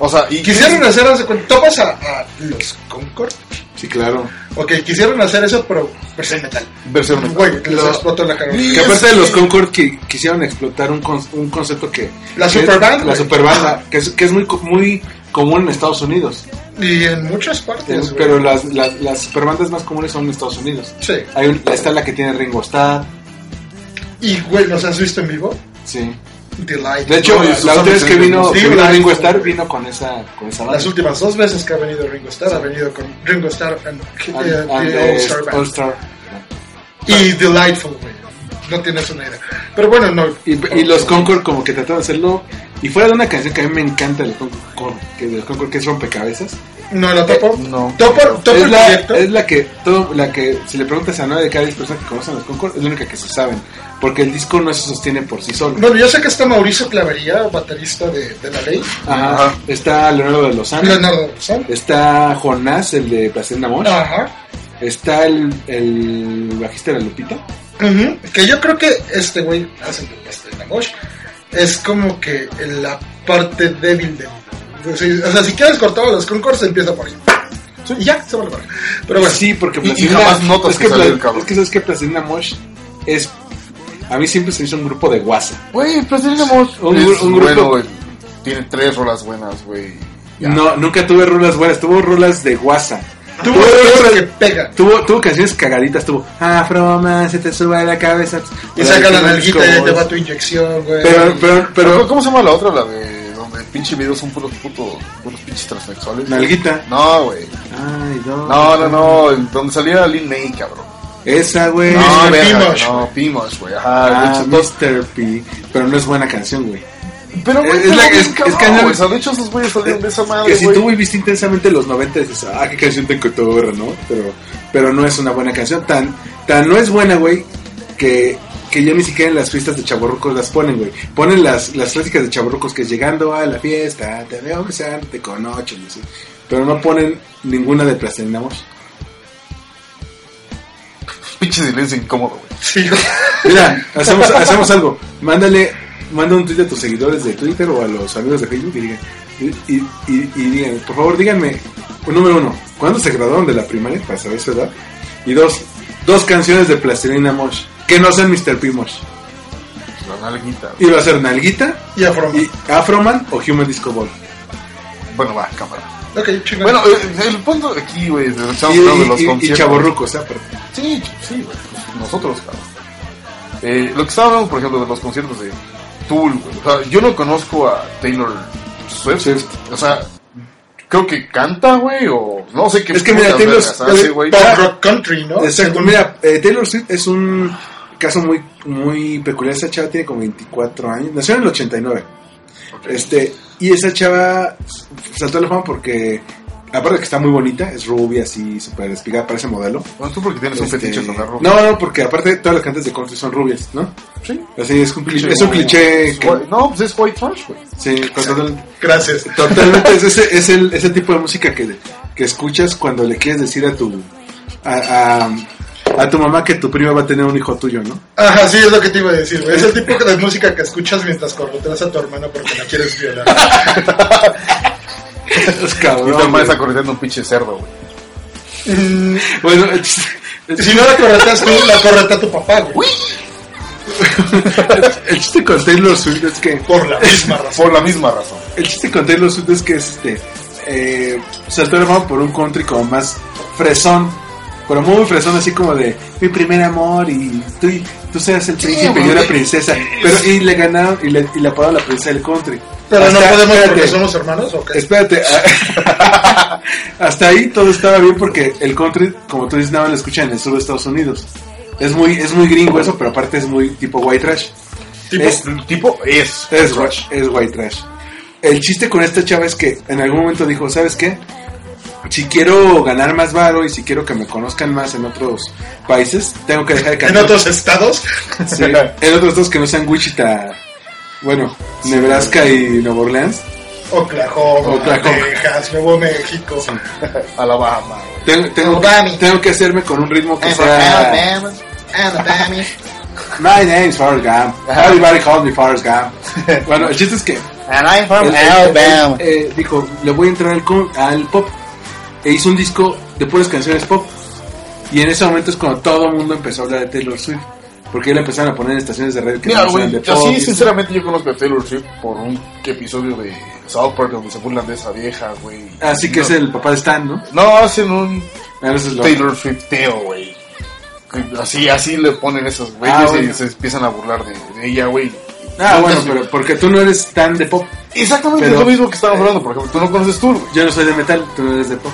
O sea, y Quisieron hacer, topas a, a los Concord. Sí, claro. Ok, quisieron hacer eso, pero versión metal. versión metal. Güey, les Lo- explotó la cara. Que aparte de los. Concord que quisieron explotar un, con- un concepto que... La que es- superband, La superbanda, que es, que es muy, muy común en Estados Unidos. Y en muchas partes, güey. Pero las, las, las superbandas más comunes son en Estados Unidos. Sí. Hay un- está la que tiene Ringo Starr, Y, güey, ¿los has visto en vivo? sí. Delight. De hecho, No, la última vez que vino, que Ringo Starr, vino con esa, con esa Las banda. últimas dos veces que ha venido Ringo Starr, ha venido con Ringo Starr and, And- eh, and, The eh, All Star Band. All Star. Y Delightful, güey. No tienes una idea. Pero bueno, no. Y, y los Concord como que trataron de hacerlo. Y fuera de una canción que a mí me encanta de los Concord, con- que, de los Concord, que es Rompecabezas. No, la topo. no. Topo, topo Es el la, es la que, todo, la que, si le preguntas a nueve de cada diez personas que conocen los Concord, es la única que se saben. Porque el disco no se sostiene por sí solo. Bueno, yo sé que está Mauricio Clavería, baterista de, de La Ley. Ajá. Ajá. Está Leonardo de Lozano. Leonardo Lozano. Está Jonás, el de Placer Namosh. Ajá. Está el, el bajista de la Lupita. Ujú, Que yo creo que este güey hace el de Mosh. Es como que la parte débil de. O sea, o sea, si quieres cortar los Concords, empieza por ahí. Y ya, se va a. Pero bueno, sí, porque Plastilina- jamás notas es que que, sale Pla- el cabrón. es que sabes que Plastilina Mosh es a mí siempre se hizo un grupo de guasa. Güey, Plastilina Mosh Un es un grupo- bueno, güey. Tiene tres rolas buenas, güey. No, nunca tuve rolas buenas, tuvo rolas de guasa. Tuvo tuvo que pega. Tuvo, tuvo canciones cagaditas, tuvo Afro Man, se te sube la cabeza. Y saca la nalguita y te va tu inyección, güey. Pero, pero, pero, ¿Cómo se llama la otra? La de donde el pinche video son puros putos, puros pinches transexuales. Nalguita. No, güey. Ay, no. No, no, no. Donde salía Lin May, cabrón. Esa, güey. No, Pimosh, no, Pimosh, güey. Ajá, Ah, Mr. P. Pero no es buena canción, güey. Pero, güey, es la- es- es cañón. O sea, de hecho, esos güeyes salieron de esa madre, Que si tú viviste intensamente los 90 dices, ah, qué canción tan cotorra, ¿no? Pero, pero no es una buena canción. Tan, tan no es buena, güey, que, que ya ni siquiera en las fiestas de chaborrucos las ponen, güey. Ponen las, las clásicas de chaborrucos que es llegando a la fiesta, te veo besarte con ocho, y así. Pero no ponen ninguna de Plastilina Mosh. Pinche silencio incómodo, güey. Sí, güey. Mira, hacemos, hacemos algo. Mándale, manda un tweet a tus seguidores de Twitter o a los amigos de Facebook y digan, y, y, y- y digan, por favor, díganme, número uno, ¿cuándo se graduaron de la primaria para saber su edad? Y dos, dos canciones de Plastilina Mosh, que no sean Mr. P. Mosh. La nalguita. Y va a ser Nalguita, Y Afro. y Afroman o Human Disco Ball. Bueno, va, cámara. Ok, chingón. Bueno, eh, el punto aquí, güey, de- estamos Y, hablando de los y- y- y conciertos. chavorrucos, ¿eh? Pero- Sí, sí, güey. pues, nosotros, cabrón. Eh, lo que estaba hablando, por ejemplo, de los conciertos de Tool, güey. O sea, yo no conozco a Taylor Swift. Swift. O sea, creo que canta, güey, o no sé qué Es que mira, Taylor-. Pop rock country, ¿no? Exacto, mira, eh, Taylor Swift es un caso muy, muy peculiar. Esa chava tiene como 24 años, nació en el 89. Ok. Este, y esa chava saltó a la fama porque aparte que está muy bonita, es rubia, así, súper despigada, parece modelo. Bueno, tú porque tienes un Este, fetiche con la ropa. No, no, porque aparte todas las cantantes de country son rubias, ¿no? Sí. Así es un cliché, es un cliché que, No, pues es white trash, güey. sí, total- Gracias. totalmente es ese, es el, ese tipo de música que, que escuchas cuando le quieres decir a tu a, a, a tu mamá que tu prima va a tener un hijo tuyo, ¿no? Ajá, sí, es lo que te iba a decir, güey. Es el tipo de música que escuchas mientras correteas a tu hermana porque la quieres violar. Es Y cabrón. tu mamá güey. está corriendo un pinche cerdo, güey. Mm, Bueno, el chiste, el si no la correteas tú, la corretea tu papá, güey. el chiste con Taylor Swift es que Por la misma razón. Por la misma razón. el chiste con Taylor Swift es que es este eh, el fama por un country como más fresón pero muy fresón así como de mi primer amor y tú, tú seas el príncipe y yo la princesa pero y le ganaron y le, y le apodaron la princesa del country Pero no podemos porque espérate, somos hermanos, ¿o qué? espérate ah, hasta ahí todo estaba bien porque el country como tú dices nada más lo escuchan en el sur de Estados Unidos es muy es muy gringo eso pero aparte es muy tipo white trash Tipo, Es- tipo es. es, white- es white trash. El chiste con esta chava es que en algún momento dijo, ¿sabes qué? Si quiero ganar más varo y si quiero que me conozcan más en otros países, tengo que dejar de En cantar. otros estados. Sí, en otros estados que no sean Wichita, bueno, Nebraska y Nueva Orleans. Oklahoma, Oklahoma. Texas, Nuevo México. Alabama, güey. Tengo, tengo, Alabama. tengo que hacerme con un ritmo que sea... Alabama, Alabama. My name's Forrest Gump. Everybody calls me Forrest Gump. Bueno, el chiste es que And I'm from él, eh, dijo, le voy a entrar al, al pop. E hizo un disco de puras canciones pop. Y en ese momento es cuando todo el mundo empezó a hablar de Taylor Swift. Porque le empezaron a poner en estaciones de radio que Mira, no eran de pop. así sinceramente yo conozco a Taylor Swift por un episodio de South Park donde se burlan de esa vieja, güey. Así que no, es el papá de Stan, ¿no? No, hacen un A veces lo- Taylor Swifteo, güey. Así, así le ponen esos güeyes Ah, y se empiezan a burlar de, de ella, güey. Ah, bueno, pero porque tú no eres tan de pop. Exactamente pero- es lo mismo que estábamos hablando, por ejemplo, tú no conoces Tool. Yo no soy de metal, tú no eres de pop.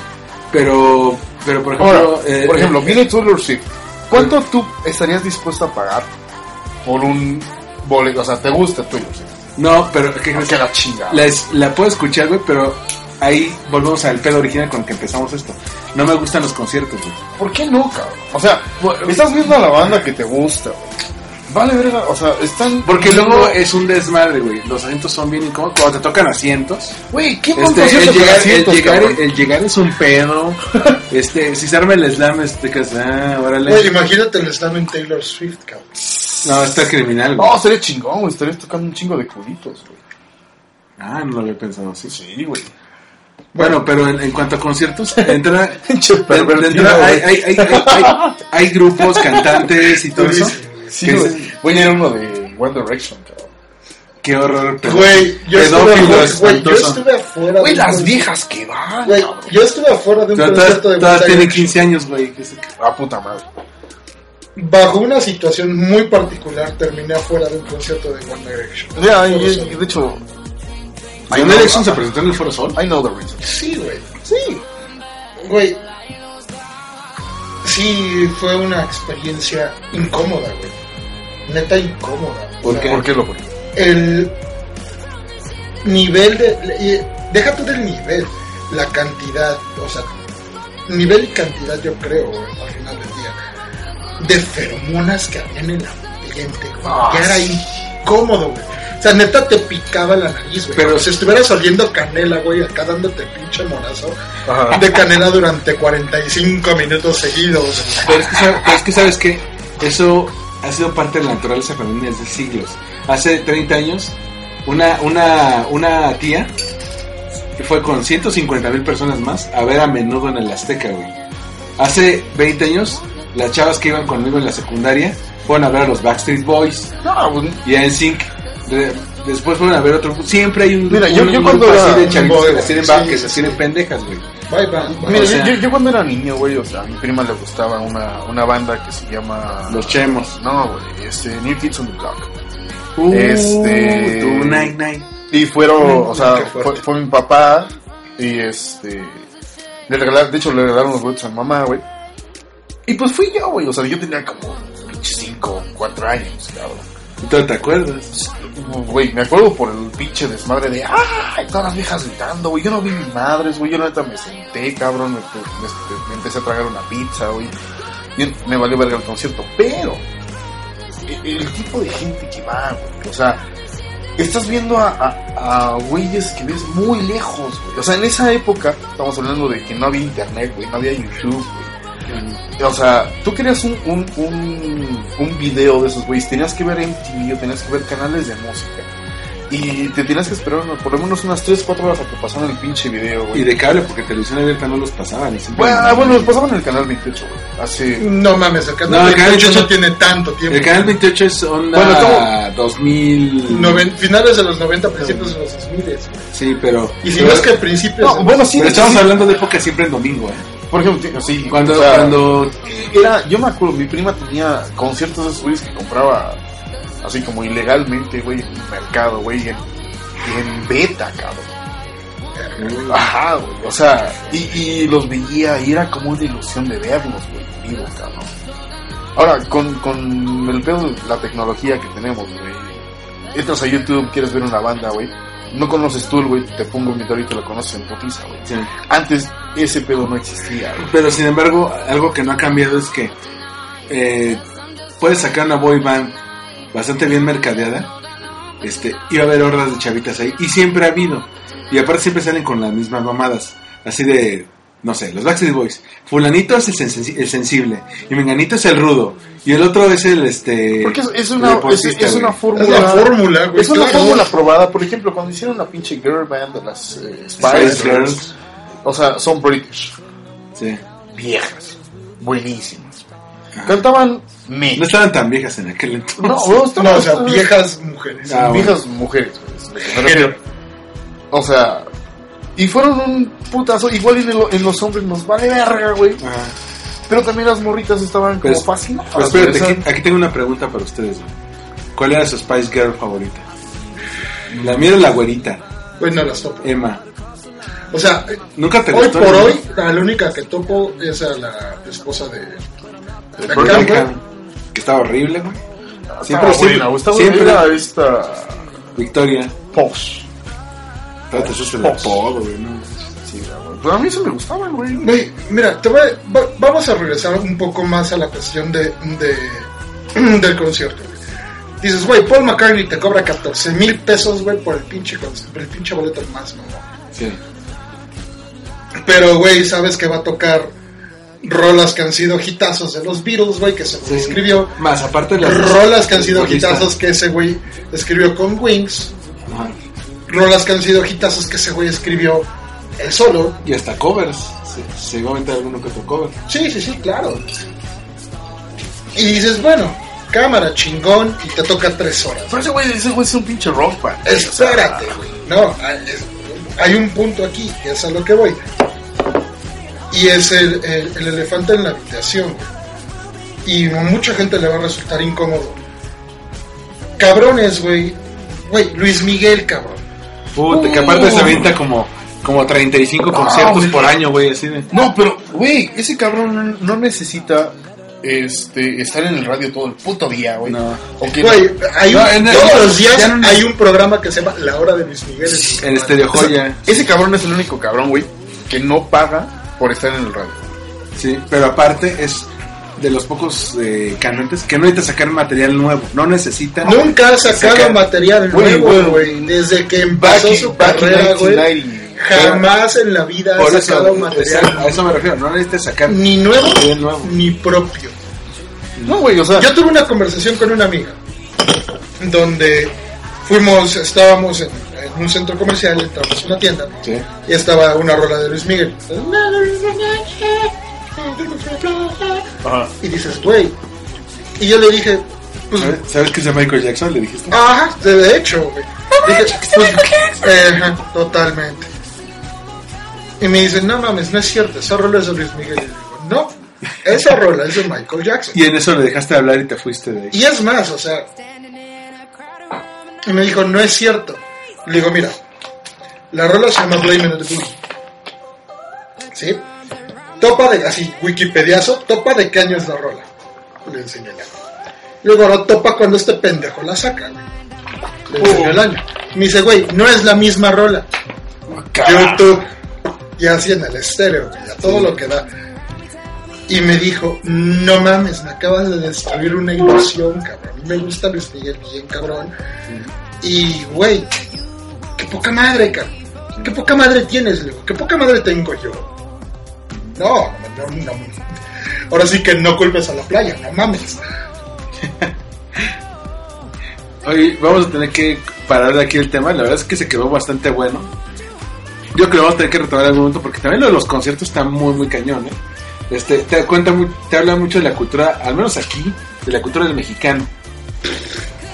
Pero, pero por Ahora, ejemplo... eh, por ejemplo, eh, viene Taylor Swift. ¿Cuánto tú estarías dispuesto a pagar por un boleto? O sea, ¿te gusta Taylor Swift? No, pero ¿qué crees? Que la chingada. La, es- la puedo escuchar, güey, pero ahí volvemos al pedo original con el que empezamos esto. No me gustan los conciertos, güey. ¿Por qué no, cabrón? O sea, estás viendo a la banda que te gusta, güey. Vale, verga, o sea, están... Porque luego es un desmadre, güey. Los asientos son bien incómodos. Cuando te tocan asientos, Güey, ¿qué este, el, llegar, asientos, el, llegar, cabrón? el llegar es un pedo. este, si se arma el slam, este, que ah, órale. Güey, imagínate el slam en Taylor Swift, cabrón. No, está criminal, güey. No, estaría chingón, güey. Estarías tocando un chingo de culitos, güey. Ah, no lo había pensado así. Sí, güey. Bueno, pero en, en cuanto a conciertos, entra. Hay, hay, hay, hay- hay grupos, cantantes y todo eso. Sí, güey. dicen, Voy a ir a uno de One Direction, cabrón. Qué horror. pedo- Güey, yo estuve, güey, yo estuve afuera. Güey, de un las concierto- viejas que van, Güey, yo estuve afuera de un concierto de tienen Direction 15 años, güey. Ah, puta madre. Bajo una situación muy particular, terminé afuera de un concierto de One Direction. Ya, de hecho... One Direction se presentó en el Foro Sol. I know the reason. Sí, güey. Sí. Güey. Sí, fue una experiencia incómoda, güey. Neta incómoda. O ¿Por sea, qué? ¿Por qué lo güey? El nivel de... y Deja tú del nivel, la cantidad, o sea, nivel y cantidad yo creo, al final del día, de feromonas que había en el ambiente, güey. Era sí. Incómodo, güey. O sea, neta te picaba la nariz, güey. Pero- si estuvieras oliendo canela, güey, acá dándote pinche monazo Ajá. de canela durante 45 minutos seguidos. Pero es que, pero es que sabes que eso ha sido parte de la naturaleza femenina desde siglos. Hace 30 años, una, una, una tía que fue con 150 mil personas más a ver a menudo en el Azteca, güey. Hace 20 años, las chavas que iban conmigo en la secundaria fueron a ver a los Backstreet Boys No, güey. y a NSYNC. De- después fueron a ver otro. Siempre hay un, Mira, yo- un yo grupo cuando así era de chavitos que se sí, que pendejas, güey. Bye, bye. Mira, O sea- yo, yo cuando era niño, güey, o sea, a mi prima le gustaba una, una banda que se llama... Los Chemos. No, güey, este, New Kids on the Block. Uh, Este- tu night night. Y fueron, o sea, fue, fue mi papá y este... Le regalaron, de hecho, le regalaron los boletos a mi mamá, güey. Y pues fui yo, güey, o sea, yo tenía como 5, 4 años, cabrón. ¿Y tú te acuerdas? Güey, me acuerdo por el pinche desmadre de ¡ay! Todas las viejas gritando, güey. Yo no vi mis madres, güey. Yo neta me senté, cabrón. Me, me- me empecé a tragar una pizza, güey. Y me valió verga el concierto. Pero, el, el tipo de gente que va, güey. O sea, estás viendo a güeyes que ves muy lejos, güey. O sea, en esa época, estamos hablando de que no había internet, güey. No había YouTube, güey. O sea, tú querías un, un, un, un video de esos güeyes, tenías que ver MTV o tenías que ver canales de música. Y te tenías que esperar por lo menos unas 3, 4 horas a que pasaran el pinche video, Y güey. de cable, porque televisión abierta no los pasaban. y Bueno, ah, bueno, los pasaban en el canal 28, güey. Hace... No mames, el No, canal el canal 28 no 28 tiene tanto tiempo. El canal 28 es onda Bueno, ¿cómo? 2000. Noven- finales de los 90, principios de los 2000. Sí, pero. Y si pero, no es que principios. No, bueno, sí, pero estamos sí. hablando de época siempre en domingo, ¿eh? Por ejemplo, sí. Cuando, o sea, cuando Era, yo me acuerdo, mi prima tenía conciertos de esos güeyes que compraba así como ilegalmente, güey, en el mercado, güey, en, en beta, cabrón. Ajá, güey. O sea, y, y los veía y era como una ilusión de verlos, güey, en vivo, cabrón. Ahora, con, con el pedo de la tecnología que tenemos, güey. Entras a YouTube, quieres ver una banda, güey. No conoces tú, güey, te pongo un video y te lo conoces en putiza, güey. Sí. Antes ese pedo no existía, güey. Pero sin embargo, algo que no ha cambiado es que eh, puedes sacar una boy band bastante bien mercadeada. Este, iba a haber hordas de chavitas ahí. Y siempre ha habido. Y aparte siempre salen con las mismas mamadas. Así de, no sé, los Backstreet Boys. Fulanito es el, sensi- el sensible. Y Menganito es el rudo. Y el otro es el este. Porque es, es una, es, una fórmula. Es la fórmula, güey. Es una claro. fórmula probada. Por ejemplo, cuando hicieron la pinche girl band de las eh, Spice Spice Girls. Girls. O sea, son British. Sí. Viejas. Buenísimas. Cantaban me. No estaban tan viejas en aquel entonces. No, no, estaban- No, o sea, viejas mujeres. Ah, bueno. viejas mujeres. refiero. O sea, y fueron un putazo. Igual en, el- en los hombres nos vale verga, güey. Ah. Pero también las morritas estaban como Pues- fascinadas. Pero espérate, aquí, tengo una pregunta para ustedes. güey. ¿Cuál era su Spice Girl favorita? La mía era la güerita, Güey, no las topo. Emma. O sea, ¿Nunca te hoy gustó? por hoy, la única que topo es a la esposa de. de Beckham, Beckham, Beckham, güey. que estaba horrible, güey. Siempre, buena, siempre, siempre esta Victoria. Posh. Te sucede el apodo, güey, ¿no? Pero a mí eso me gustaba, güey. Güey, mira, te voy a- va- vamos a regresar un poco más a la cuestión de, de- del concierto. güey. Dices, güey, Paul McCartney te cobra 14 mil pesos, güey, por el pinche, por el pinche boleto más, mamón. Sí. Pero, güey, sabes que va a tocar rolas que han sido hitazos de los Beatles, güey, que güey Sí. escribió. Más aparte de las Rolas que han sido hitazos que ese güey escribió con Wings. Ajá. Rolas que han sido hitazos que ese güey escribió él solo. Y hasta covers. Se, se iba a aventar alguno que otro cover. Sí, sí, sí, claro. Y dices, bueno, cámara, chingón, y te toca tres horas. Pero ese güey, ese güey es un pinche rock band. Espérate, güey. No, es- hay un punto aquí, que es a lo que voy. Y es el, el- el elefante en la habitación. Y a mucha gente le va a resultar incómodo. Cabrones, güey. Güey, Luis Miguel, cabrón. Puta, que aparte se avienta como, como 35 conciertos güey. por año, güey, así de. No, pero, güey, ese cabrón no necesita este, estar en el radio todo el puto día, güey. No. O que Güey, hay No, un- en el- todos los días no- hay un programa que se llama La Hora de Luis Miguel. en- Estéreo Joya. ese cabrón es el único cabrón, güey, que no paga por estar en el radio. Sí, pero aparte es de los pocos eh, cantantes que no necesita sacar material nuevo. No necesita. Nunca ha sacado sacar- material nuevo, güey. güey. Desde que empezó su back carrera, güey. 1990. Jamás en la vida Por ha eso, sacado material a eso me refiero. No necesita sacar ni nuevo ni propio. No, güey, o sea, Yo tuve una conversación con una amiga donde fuimos, estábamos en, en un centro comercial, entramos a una tienda Sí. y estaba una rola de Luis Miguel. Ajá. Y dices, güey. Y yo le dije, pues, ¿Sabes, ¿Sabes que es de Michael Jackson? Le dijiste. Ajá, de hecho, güey. Dije, pues, eh, ajá, totalmente. Y me dicen, no mames, no es cierto, esa rola es de Luis Miguel. Y digo, no, esa rola es de Michael Jackson. Y en eso le dejaste de hablar y te fuiste de ahí. Y es más, o sea. Y me dijo, no es cierto. Le digo, mira, la rola se llama Blame on the Boogie. ¿Sí? Topa de, así, Wikipediazo, topa de qué año es la rola. Le enseñé ya. Luego lo topa cuando este pendejo la saca, güey. Le enseñó el año. Me dice, güey, no es la misma rola. YouTube. Y así en el estéreo, güey, a todo lo que da. Y me dijo, no mames, me acabas de destruir una ilusión, cabrón. Me gusta Luis Miguel bien, cabrón. Y, güey, qué poca madre, cabrón. Qué poca madre tienes, le digo. Qué poca madre tengo yo. No, no, no, no. Ahora sí que no culpes a la playa, no mames. Oye, vamos a tener que parar de aquí el tema. La verdad es que se quedó bastante bueno. Yo creo que vamos a tener que retomar en algún momento porque también lo de los conciertos está muy, muy cañón, ¿eh? Este, te cuenta, te habla mucho de la cultura, al menos aquí, de la cultura del mexicano.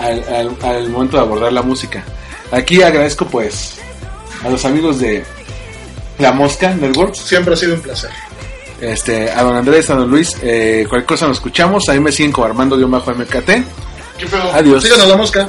Al, al- al momento de abordar la música. Aquí agradezco, pues, a los amigos de La Mosca Networks, Siempre ha sido un placer. este, a don Andrés, a don Luis. Eh, cualquier cosa nos escuchamos. Ahí me siguen como Armando-MKT. Adiós. Síganos la mosca.